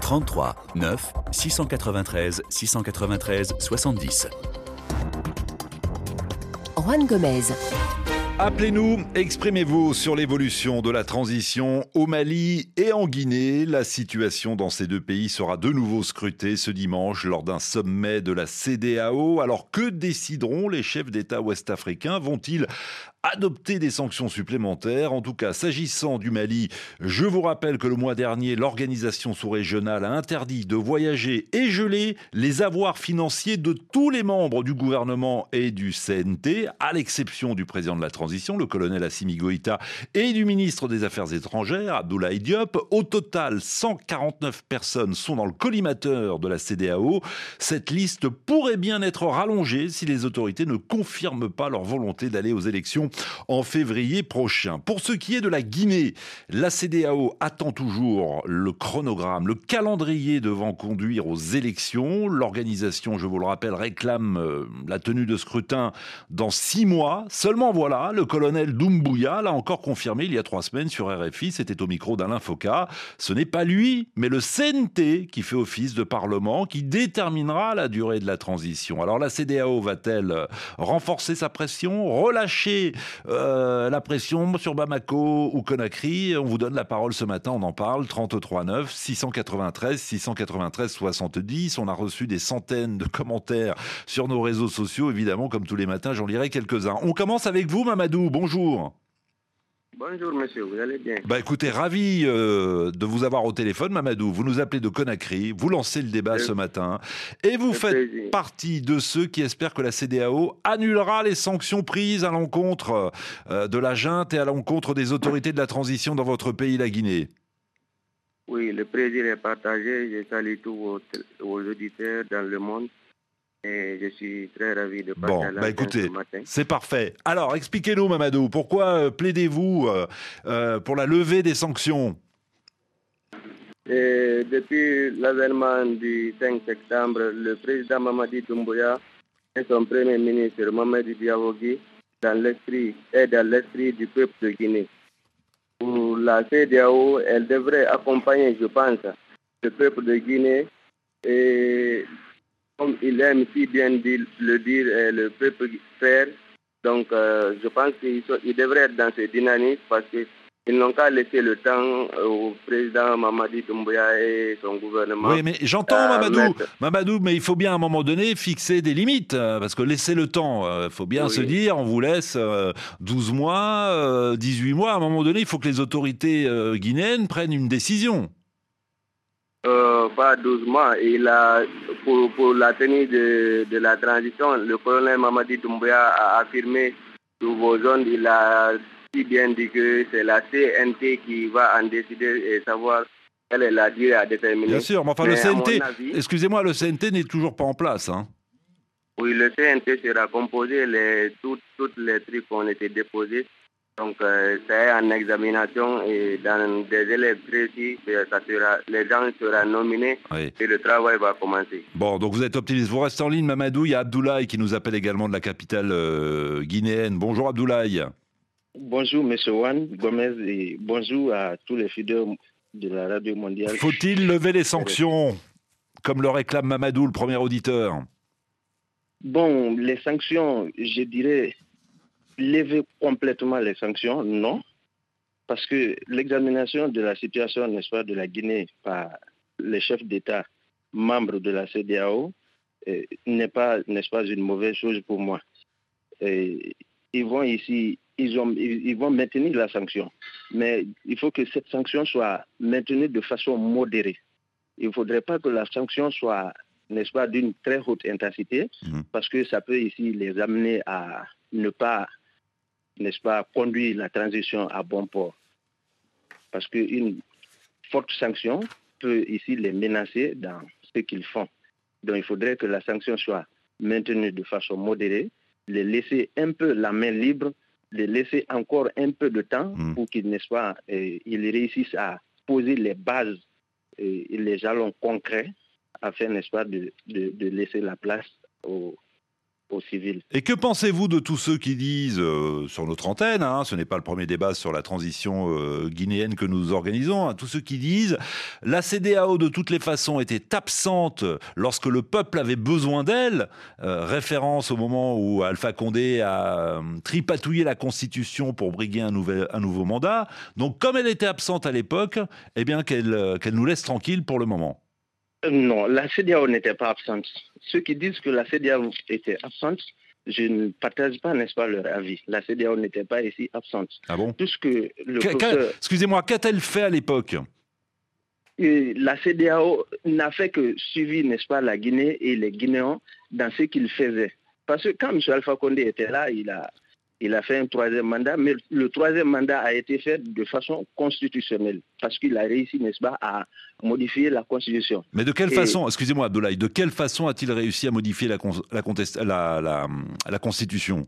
33 9 693 693 70. Juan Gomez. Appelez-nous, exprimez-vous sur l'évolution de la transition au Mali et en Guinée. La situation dans ces deux pays sera de nouveau scrutée ce dimanche lors d'un sommet de la CDAO. Alors que décideront les chefs d'État ouest-africains? Vont-ils adopter des sanctions supplémentaires. En tout cas, s'agissant du Mali, je vous rappelle que le mois dernier, l'organisation sous-régionale a interdit de voyager et geler les avoirs financiers de tous les membres du gouvernement et du CNT, à l'exception du président de la transition, le colonel Assimi Goïta, et du ministre des Affaires étrangères, Abdoulaye Diop. Au total, 149 personnes sont dans le collimateur de la CDAO. Cette liste pourrait bien être rallongée si les autorités ne confirment pas leur volonté d'aller aux élections en février prochain. Pour ce qui est de la Guinée, la CDAO attend toujours le chronogramme, le calendrier devant conduire aux élections. L'organisation, je vous le rappelle, réclame euh, la tenue de scrutin dans six mois. Seulement voilà, le colonel Doumbouya l'a encore confirmé il y a trois semaines sur RFI, c'était au micro d'Alain Foka. Ce n'est pas lui, mais le CNT qui fait office de Parlement, qui déterminera la durée de la transition. Alors la CDAO va-t-elle renforcer sa pression, relâcher euh, la pression sur Bamako ou Conakry. On vous donne la parole ce matin, on en parle. 33 9 693 693 70. On a reçu des centaines de commentaires sur nos réseaux sociaux. Évidemment, comme tous les matins, j'en lirai quelques-uns. On commence avec vous, Mamadou. Bonjour. Bonjour monsieur, vous allez bien? Bah écoutez, ravi euh, de vous avoir au téléphone, Mamadou. Vous nous appelez de Conakry, vous lancez le débat ce matin et vous faites partie de ceux qui espèrent que la CDAO annulera les sanctions prises à l'encontre euh, de la junte et à l'encontre des autorités de la transition dans votre pays, la Guinée. Oui, le plaisir est partagé. Je salue tous vos, vos auditeurs dans le monde et je suis très ravi de passer bon, à bah écoutez, c'est parfait. Alors, expliquez-nous, Mamadou, pourquoi euh, plaidez-vous euh, euh, pour la levée des sanctions? Et Depuis l'avènement du 5 septembre, le président Mamadi Doumbouya et son premier ministre Mamadi Diawogui dans l'esprit et dans l'esprit du peuple de Guinée. Pour la CDAO, elle devrait accompagner, je pense, le peuple de Guinée et comme il aime si bien le dire le peuple faire. Donc, euh, je pense qu'il devrait être dans ce dynamisme parce qu'ils n'ont qu'à laisser le temps au président Mamadi Doumbouya et son gouvernement. Oui, mais j'entends Mamadou, Mamadou, mais il faut bien à un moment donné fixer des limites, euh, parce que laisser le temps, il euh, faut bien se dire, on vous laisse 12 mois, 18 mois, à un moment donné, il faut que les autorités guinéennes prennent une décision. Euh, pas 12 mois. Il a, pour, pour la tenue de, de, la transition, le colonel Mamadi Doumbouya a affirmé sous vos zones, il a si bien dit que c'est la CNT qui va en décider et savoir quelle est la durée à déterminer. Bien sûr, mais enfin le CNT, excusez-moi, le CNT n'est toujours pas en place. Hein. Oui, le CNT sera composé, les, toutes, toutes les trucs ont été déposés donc, euh, c'est en examination et dans des élèves précis, ça sera, les gens seront nominés et le travail va commencer. Bon, donc vous êtes optimiste. Vous restez en ligne, Mamadou. Il y a Abdoulaye qui nous appelle également de la capitale euh, guinéenne. Bonjour, Abdoulaye. Bonjour, M. Juan Gomez et bonjour à tous les fidèles de la radio mondiale. Faut-il lever les sanctions, comme le réclame Mamadou, le premier auditeur? Bon, les sanctions, je dirais, lever complètement les sanctions, non, parce que l'examination de la situation, n'est-ce pas, de la Guinée par les chefs d'État membres de la CDAO eh, n'est pas, n'est-ce pas, une mauvaise chose pour moi. Et ils vont ici, ils, ont, ils vont maintenir la sanction, mais il faut que cette sanction soit maintenue de façon modérée. Il ne faudrait pas que la sanction soit, n'est-ce pas, d'une très haute intensité, mmh. parce que ça peut ici les amener à ne pas n'est-ce pas, conduire la transition à bon port. Parce qu'une forte sanction peut ici les menacer dans ce qu'ils font. Donc il faudrait que la sanction soit maintenue de façon modérée, les laisser un peu la main libre, les laisser encore un peu de temps mm. pour qu'ils, n'est-ce pas, ils réussissent à poser les bases et les jalons concrets afin, n'est-ce pas, de, de, de laisser la place aux, Et que pensez-vous de tous ceux qui disent, euh, sur notre antenne, hein, ce n'est pas le premier débat sur la transition euh, guinéenne que nous organisons, hein, tous ceux qui disent la CDAO de toutes les façons était absente lorsque le peuple avait besoin d'elle, euh, référence au moment où Alpha Condé a tripatouillé la Constitution pour briguer un, nouvel, un nouveau mandat. Donc comme elle était absente à l'époque, eh bien qu'elle qu'elle nous laisse tranquille pour le moment. Non, la CDAO n'était pas absente. Ceux qui disent que la CDAO était absente, je ne partage pas, n'est-ce pas, leur avis. La CDAO n'était pas ici absente. Ah bon le Excusez-moi, qu'a-t-elle fait à l'époque? La CDAO n'a fait que suivre, n'est-ce pas, la Guinée et les Guinéens dans ce qu'ils faisaient. Parce que quand M. Alpha Condé était là, il a il a fait un troisième mandat, mais le troisième mandat a été fait de façon constitutionnelle, parce qu'il a réussi, n'est-ce pas, à modifier la Constitution. Mais de quelle façon, excusez-moi Abdoulaye, de quelle façon a-t-il réussi à modifier la, la, Constitution?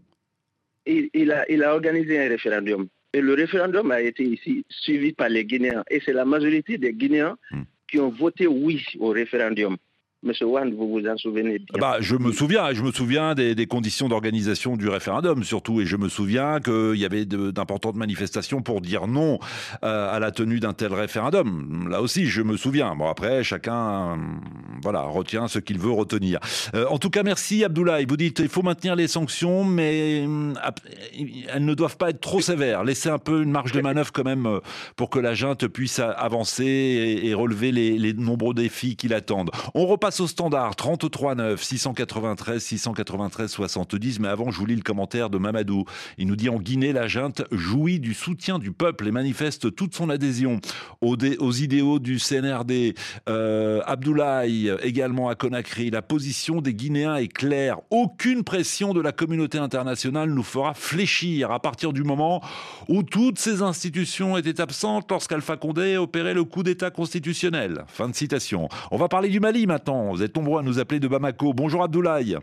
Il, a, il a organisé un référendum. Et le référendum a été ici suivi par les Guinéens. Et c'est la majorité des Guinéens hmm. qui ont voté oui au référendum. Monsieur Wand, vous vous en souvenez bien. Bah, je me souviens, je me souviens des, conditions d'organisation du référendum surtout, et je me souviens qu'il y avait d'importantes manifestations pour dire non euh, à la tenue d'un tel référendum. Là aussi, je me souviens. Bon, après, chacun, voilà, retient ce qu'il veut retenir. Euh, en tout cas, merci Abdoulaye. Vous dites, il faut maintenir les sanctions, mais euh, elles ne doivent pas être trop sévères. Laisser un peu une marge de manœuvre quand même pour que la junte puisse avancer et, relever les, les nombreux défis qui l'attendent. On repasse au standard 33 9 693 693 70. Mais avant, je vous lis le commentaire de Mamadou. Il nous dit en Guinée, la junte jouit du soutien du peuple et manifeste toute son adhésion aux, aux idéaux du CNRD. Euh, Abdoulaye également à Conakry. La position des Guinéens est claire. Aucune pression de la communauté internationale nous fera fléchir à partir du moment où toutes ces institutions étaient absentes lorsqu'Alpha Condé opérait le coup d'État constitutionnel. Fin de citation. On va parler du Mali maintenant. Vous êtes nombreux à nous appeler de Bamako. Bonjour Abdoulaye.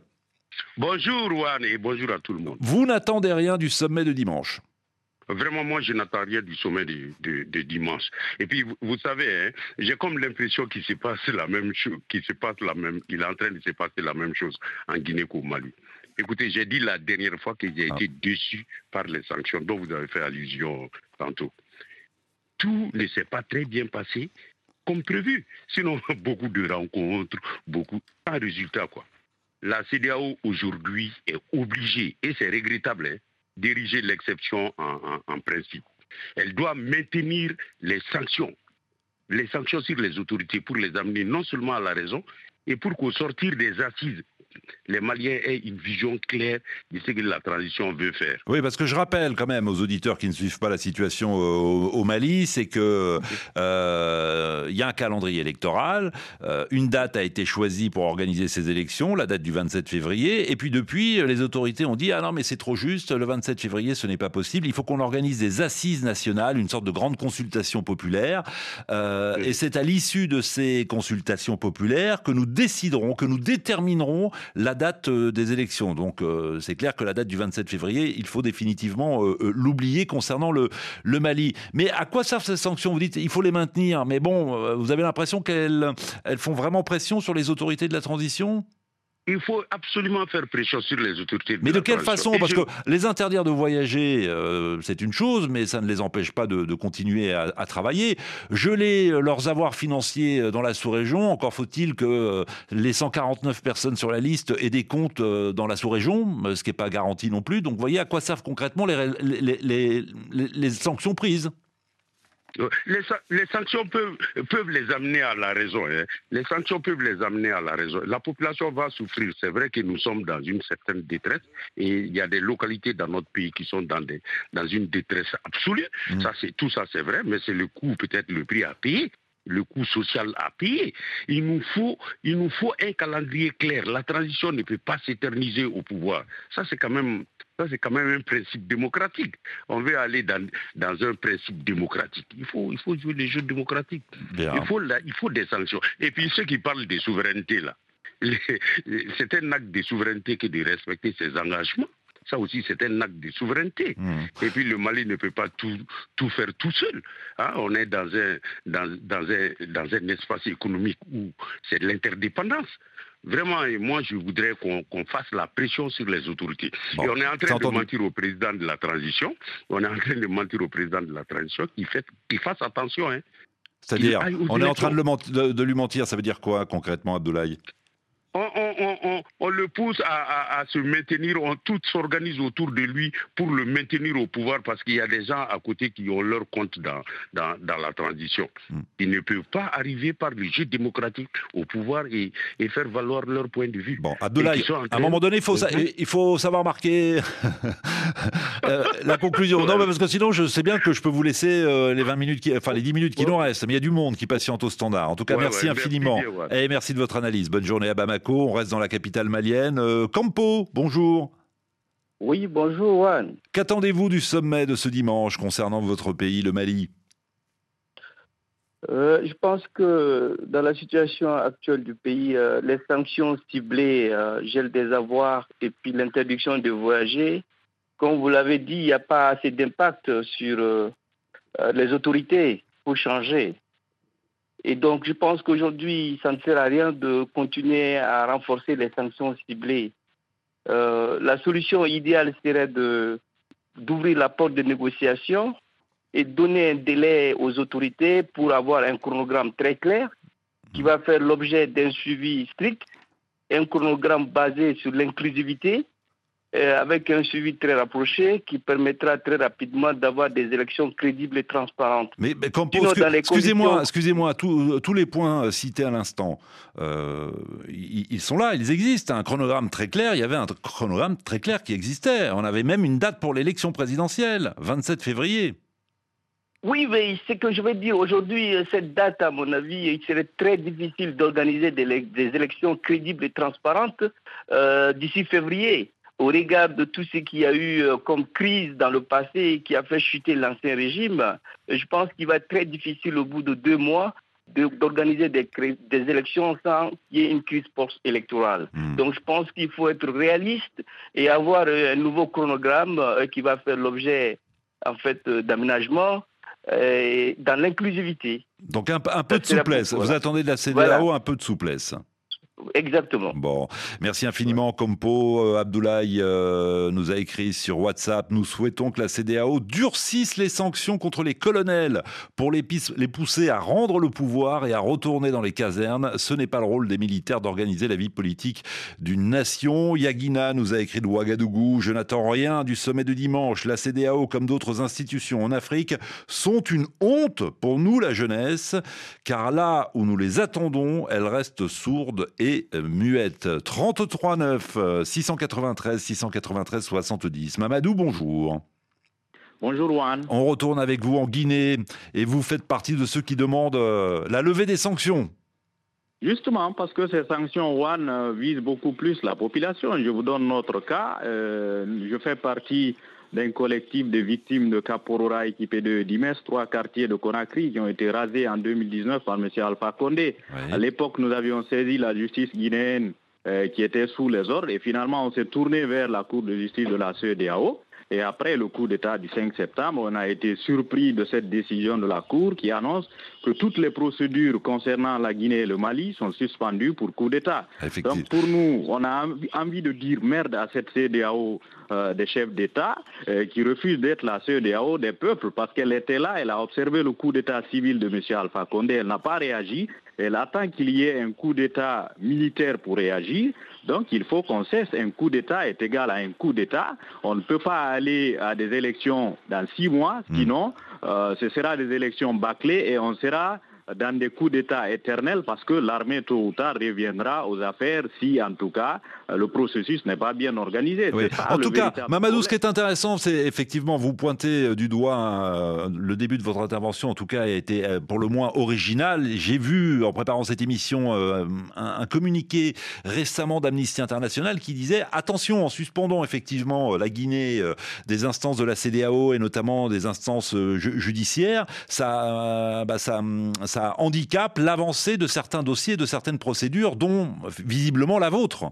Bonjour Juan et bonjour à tout le monde. Vous n'attendez rien du sommet de dimanche Vraiment, moi, je n'attends rien du sommet de, dimanche. Et puis, vous, savez, hein, j'ai comme l'impression qu'il se passe la même chose, qu'il se passe la même, il est en train de se passer la même chose en Guinée qu'au Mali. Écoutez, j'ai dit la dernière fois que j'ai ah. été déçu par les sanctions dont vous avez fait allusion tantôt. Tout ne s'est pas très bien passé comme prévu. Sinon, beaucoup de rencontres, beaucoup, pas résultat, quoi. La CDAO aujourd'hui est obligée, et c'est regrettable, hein, d'ériger l'exception en, principe. Elle doit maintenir les sanctions, les sanctions sur les autorités pour les amener non seulement à la raison, et pour qu'au sortir des assises les Maliens aient une vision claire de ce que la transition veut faire. Oui, parce que je rappelle quand même aux auditeurs qui ne suivent pas la situation au, Mali, c'est que euh, il y a un calendrier électoral, euh, une date a été choisie pour organiser ces élections, la date du 27 février, et puis depuis, les autorités ont dit ah non mais c'est trop juste, le 27 février ce n'est pas possible, il faut qu'on organise des assises nationales, une sorte de grande consultation populaire, euh, et c'est à l'issue de ces consultations populaires que nous déciderons, que nous déterminerons la date euh, des élections. Donc euh, c'est clair que la date du 27 février, il faut définitivement euh, l'oublier concernant le, Mali. Mais à quoi servent ces sanctions? Vous dites il faut les maintenir, mais bon, vous avez l'impression qu'elles elles font vraiment pression sur les autorités de la transition? Il faut absolument faire pression sur les autorités. mais de quelle façon Parce que les interdire de voyager, euh, c'est une chose, mais ça ne les empêche pas de, continuer à, travailler. Geler euh, leurs avoirs financiers euh, dans la sous-région, encore faut-il que les 149 personnes sur la liste aient des comptes dans la sous-région, ce qui n'est pas garanti non plus. Donc, vous voyez à quoi servent concrètement les, les, les sanctions prises les, sanctions peuvent, peuvent, les amener à la raison. Hein. Les sanctions peuvent les amener à la raison. La population va souffrir. C'est vrai que nous sommes dans une certaine détresse et il y a des localités dans notre pays qui sont dans, des, dans une détresse absolue. Mm. Ça, c'est tout ça, c'est vrai, mais c'est le coût, peut-être le prix à payer le coût social à payer. Il nous, faut, il nous faut un calendrier clair. La transition ne peut pas s'éterniser au pouvoir. Ça, c'est quand même ça, c'est quand même un principe démocratique. On veut aller dans, dans un principe démocratique. Il faut, il faut jouer les jeux démocratiques. Il faut, il faut des sanctions. Et puis ceux qui parlent de souveraineté, là, c'est un acte de souveraineté que de respecter ses engagements. Ça aussi, c'est un acte de souveraineté. Mmh. Et puis le Mali ne peut pas tout, tout faire tout seul. Hein. On est dans un, dans, dans, un, dans un espace économique où c'est de l'interdépendance. Vraiment, et moi, je voudrais qu'on fasse la pression sur les autorités. Bon, et on est en train de entendu. mentir au président de la transition. On est en train de mentir au président de la transition qu'il fasse attention. Hein. C'est-à-dire, on est en train de, le de lui mentir. Ça veut dire quoi concrètement, Abdoulaye? On, on- on- on- on le pousse à, à- à se maintenir, on tout s'organise autour de lui pour le maintenir au pouvoir parce qu'il y a des gens à côté qui ont leur compte dans, dans, dans la transition. Hmm. Ils ne peuvent pas arriver par le jeu démocratique au pouvoir et, et faire valoir leur point de vue. Bon, Abdoulaye, à un moment donné, il faut, sa- il faut savoir marquer euh, la conclusion. Non, mais parce que sinon, je sais bien que je peux vous laisser euh, les 20 minutes, qui, enfin les 10 minutes qui nous restent. Mais il y a du monde qui patiente au standard. En tout cas, Ouais, merci ouais, merci infiniment. bien, ouais. Et merci de votre analyse. Bonne journée à Bamako. On reste dans la capitale malienne. Euh, Campo, bonjour. Oui, bonjour, Juan. Qu'attendez-vous du sommet de ce dimanche concernant votre pays, le Mali? Euh, je pense que dans la situation actuelle du pays, euh, les sanctions ciblées, euh, gel des avoirs et puis l'interdiction de voyager, comme vous l'avez dit, il n'y a pas assez d'impact sur euh, euh, les autorités pour changer. Et donc, je pense qu'aujourd'hui, ça ne sert à rien de continuer à renforcer les sanctions ciblées. Euh, la solution idéale serait d'ouvrir la porte de négociation et donner un délai aux autorités pour avoir un chronogramme très clair qui va faire l'objet d'un suivi strict, un chronogramme basé sur l'inclusivité, avec un suivi très rapproché qui permettra très rapidement d'avoir des élections crédibles et transparentes. Mais, mais Campo, Sinon, excu- dans les excusez-moi, conditions- excusez-moi, tous- tous les points euh, cités à l'instant, euh, ils, ils sont là, ils existent. Un chronogramme très clair, il y avait un chronogramme très clair qui existait. On avait même une date pour l'élection présidentielle, 27 février. Oui, mais ce que je veux dire aujourd'hui, euh, cette date, à mon avis, il serait très difficile d'organiser des, élections crédibles et transparentes euh, d'ici février, au regard de tout ce qu'il y a eu euh, comme crise dans le passé et qui a fait chuter l'ancien régime. Euh, Je pense qu'il va être très difficile au bout de deux mois de- d'organiser des, élections sans qu'il y ait une crise post-électorale. Hmm. Donc je pense qu'il faut être réaliste et avoir euh, un nouveau chronogramme qui va faire l'objet en fait d'aménagement dans l'inclusivité. Donc un, un peu de souplesse. Vous attendez de la CDAO Voilà. un peu de souplesse. Exactement. Bon, merci infiniment, Compo. Euh, Abdoulaye euh, nous a écrit sur WhatsApp. Nous souhaitons que la CDAO durcisse les sanctions contre les colonels pour les, pousser à rendre le pouvoir et à retourner dans les casernes. Ce n'est pas le rôle des militaires d'organiser la vie politique d'une nation. Yagina nous a écrit de Ouagadougou. Je n'attends rien du sommet de dimanche. La CDAO, comme d'autres institutions en Afrique, sont une honte pour nous, la jeunesse, car là où nous les attendons, elles restent sourdes et euh, muettes. 33 9 euh, 693 693 70. Mamadou, bonjour. Bonjour Juan. On retourne avec vous en Guinée et vous faites partie de ceux qui demandent euh, la levée des sanctions. Justement, parce que ces sanctions Juan euh, visent beaucoup plus la population. Je vous donne notre cas. Euh, je fais partie d'un collectif de victimes de Caporora équipé de Dimes, trois quartiers de Conakry qui ont été rasés en 2019 par M. Alpha Condé. À l'époque, nous avions saisi la justice guinéenne euh, qui était sous les ordres et finalement on s'est tourné vers la Cour de justice de la CEDEAO. Et après le coup d'État du 5 septembre, on a été surpris de cette décision de la Cour qui annonce que toutes les procédures concernant la Guinée et le Mali sont suspendues pour coup d'État. Donc pour nous, on a envie- de dire merde à cette CEDEAO euh, des chefs d'État euh, qui refuse d'être la CEDEAO des peuples parce qu'elle était là, elle a observé le coup d'État civil de M. Alpha Condé, elle n'a pas réagi, elle attend qu'il y ait un coup d'État militaire pour réagir. Donc il faut qu'on cesse, un coup d'État est égal à un coup d'État. On ne peut pas aller à des élections dans six mois, sinon euh, ce sera des élections bâclées et on sera dans des coups d'État éternels parce que l'armée tôt ou tard reviendra aux affaires si en tout cas euh, le processus n'est pas bien organisé. Oui. En tout cas, Mamadou, ce qui est intéressant, c'est effectivement, vous pointez euh, du doigt euh, le début de votre intervention, en tout cas, a été pour le moins original. J'ai vu, en préparant cette émission, un, un communiqué récemment d'Amnesty International qui disait attention, en suspendant effectivement la Guinée des instances de la CDAO et notamment des instances ju- judiciaires, ça, bah, ça, hum, ça handicape l'avancée de certains dossiers, de certaines procédures, dont euh, visiblement la vôtre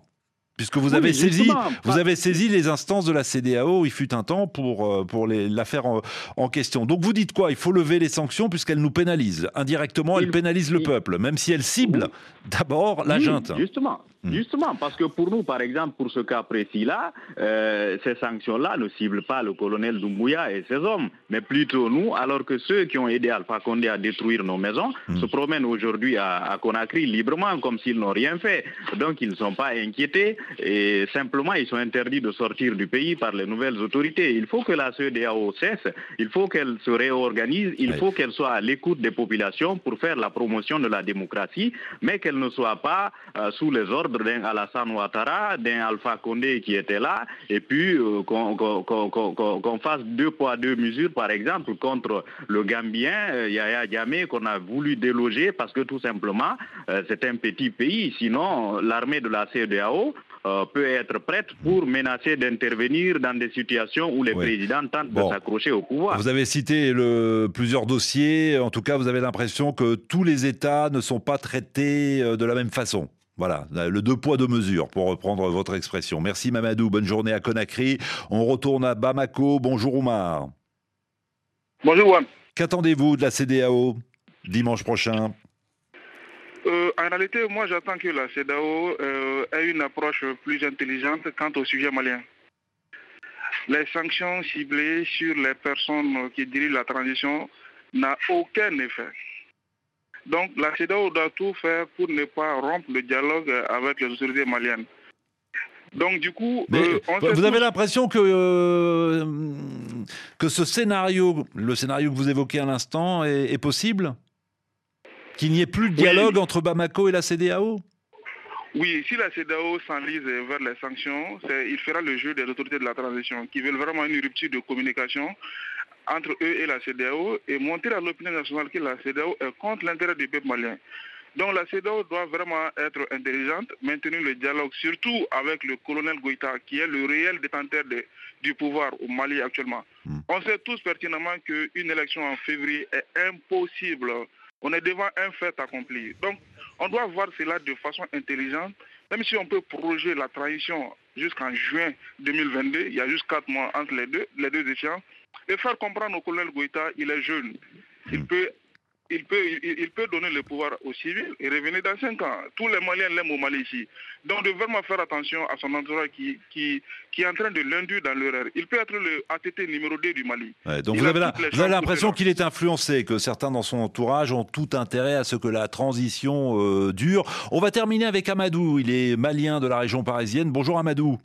puisque vous avez saisi, vous avez saisi les instances de la CDAO. Il fut un temps pour pour l'affaire en, en, question. Donc vous dites quoi? Il faut lever les sanctions puisqu'elles nous pénalisent indirectement. Elles pénalisent le peuple, même si elles ciblent d'abord la junte. Justement, Hmm. Justement, parce que pour nous, par exemple, pour ce cas précis-là, euh, ces sanctions-là ne ciblent pas le colonel Doumbouya et ses hommes, mais plutôt nous, alors que ceux qui ont aidé Alpha Condé à détruire nos maisons hmm. se promènent aujourd'hui à, Conakry librement, comme s'ils n'ont rien fait. Donc, ils ne sont pas inquiétés et simplement, ils sont interdits de sortir du pays par les nouvelles autorités. Il faut que la CEDEAO cesse, il faut qu'elle se réorganise, il faut qu'elle soit à l'écoute des populations pour faire la promotion de la démocratie, mais qu'elle ne soit pas euh, sous les ordres d'un Alassane Ouattara, d'un Alpha Condé qui était là, et puis euh, qu'on fasse deux poids, deux mesures, par exemple, contre le Gambien euh, Yaya Diamé, qu'on a voulu déloger parce que tout simplement, euh, c'est un petit pays. Sinon, l'armée de la CEDEAO peut être prête pour menacer d'intervenir dans des situations où les présidents tentent de s'accrocher au pouvoir. Vous avez cité le, plusieurs dossiers. En tout cas, vous avez l'impression que tous les États ne sont pas traités de la même façon. Voilà, le deux poids, deux mesures, pour reprendre votre expression. Merci Mamadou, bonne journée à Conakry. On retourne à Bamako. Bonjour Oumar. Bonjour. Qu'attendez-vous de la CDAO dimanche prochain? Euh, en réalité, moi j'attends que la CEDAO euh, ait une approche plus intelligente quant au sujet malien. Les sanctions ciblées sur les personnes qui dirigent la transition n'ont aucun effet. Donc la CEDAO doit tout faire pour ne pas rompre le dialogue avec les autorités maliennes. Donc du coup, euh, vous avez l'impression que euh, que ce scénario, le scénario que vous évoquez à l'instant, est, possible? Qu'il n'y ait plus de dialogue entre Bamako et la CEDAO oui, si la CEDAO s'enlise vers les sanctions, il fera le jeu des autorités de la transition qui veulent vraiment une rupture de communication entre eux et la CDAO et montrer à l'opinion nationale que la CDAO est contre l'intérêt du peuple malien. Donc la CEDEAO doit vraiment être intelligente, maintenir le dialogue, surtout avec le colonel Goïta, qui est le réel détenteur du pouvoir au Mali actuellement. Hmm. On sait tous pertinemment qu'une élection en février est impossible. On est devant un fait accompli. Donc on doit voir cela de façon intelligente, même si on peut prolonger la transition jusqu'en juin 2022, il y a juste quatre mois entre les deux, les deux échéances, et faire comprendre au colonel Goïta, il est jeune. Il hmm. peut il peut, il, peut donner le pouvoir aux civils et revenir dans cinq ans. Tous les Maliens l'aiment au Mali ici. Donc de vraiment faire attention à son entourage qui, qui, qui est en train de l'induire dans l'erreur. Il peut être le ATT numéro 2 du Mali. donc vous avez, l'impression qu'il est influencé, que certains dans son entourage ont tout intérêt à ce que la transition euh, dure. On va terminer avec Amadou. Il est malien de la région parisienne. Bonjour Amadou.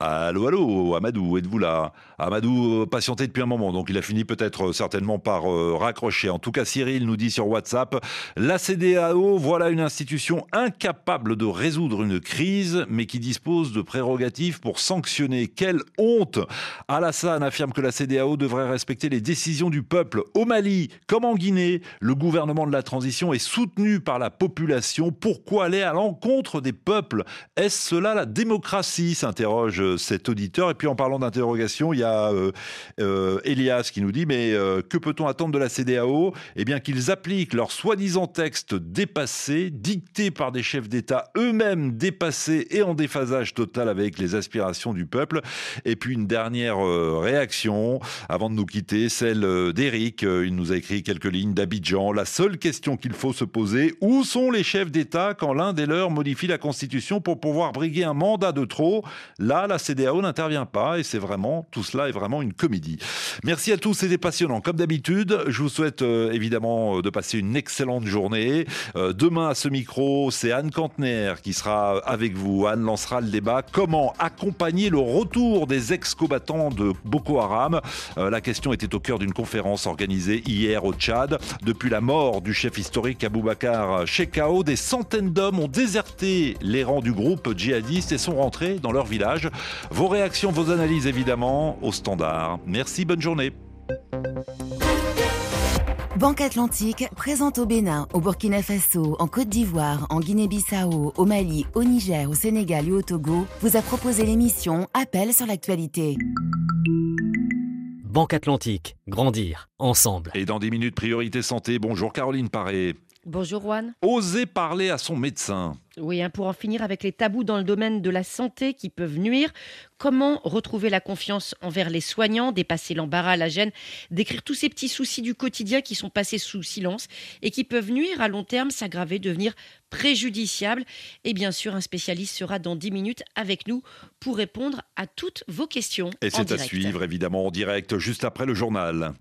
Allô, allô, Amadou, êtes-vous là? Amadou euh, patienté depuis un moment, donc il a fini peut-être euh, certainement par euh, raccrocher. En tout cas, Cyril nous dit sur WhatsApp, la CDAO, voilà une institution incapable de résoudre une crise, mais qui dispose de prérogatives pour sanctionner. Quelle honte Alassane affirme que la CDAO devrait respecter les décisions du peuple. Au Mali, comme en Guinée, le gouvernement de la transition est soutenu par la population. Pourquoi aller à l'encontre des peuples? Est-ce cela la démocratie? s'interroge cet auditeur. Et puis en parlant d'interrogation, il y a euh, euh, Elias qui nous dit mais euh, que peut-on attendre de la CDAO Eh bien qu'ils appliquent leurs soi-disant textes dépassés, dictés par des chefs d'État eux-mêmes dépassés et en déphasage total avec les aspirations du peuple. Et puis une dernière réaction avant de nous quitter, celle d'Éric. Il nous a écrit quelques lignes d'Abidjan. La seule question qu'il faut se poser, où sont les chefs d'État quand l'un des leurs modifie la Constitution pour pouvoir briguer un mandat de trop? Là, CDAO n'intervient pas et c'est vraiment, tout cela est vraiment une comédie. Merci à tous, c'était passionnant. Comme d'habitude, je vous souhaite euh, évidemment euh, de passer une excellente journée. Euh, demain à ce micro, c'est Anne Cantner qui sera avec vous. Anne lancera le débat comment accompagner le retour des ex-combattants de Boko Haram? la question était au cœur d'une conférence organisée hier au Tchad. Depuis la mort du chef historique Aboubakar Shekau, des centaines d'hommes ont déserté les rangs du groupe djihadiste et sont rentrés dans leur village. Vos réactions, vos analyses évidemment au standard. Merci, bonne journée. Banque Atlantique présente au Bénin, au Burkina Faso, en Côte d'Ivoire, en Guinée-Bissau, au Mali, au Niger, au Sénégal et au Togo vous a proposé l'émission Appel sur l'actualité. Banque Atlantique, grandir ensemble. Et dans 10 minutes, priorité santé. Bonjour Caroline Paré. Bonjour Juan. Oser parler à son médecin. Oui, hein, pour en finir avec les tabous dans le domaine de la santé qui peuvent nuire. Comment retrouver la confiance envers les soignants, dépasser l'embarras, la gêne, décrire tous ces petits soucis du quotidien qui sont passés sous silence et qui peuvent nuire à long terme, s'aggraver, devenir préjudiciables. Et bien sûr, un spécialiste sera dans 10 minutes avec nous pour répondre à toutes vos questions. Et c'est à suivre évidemment en direct juste après le journal.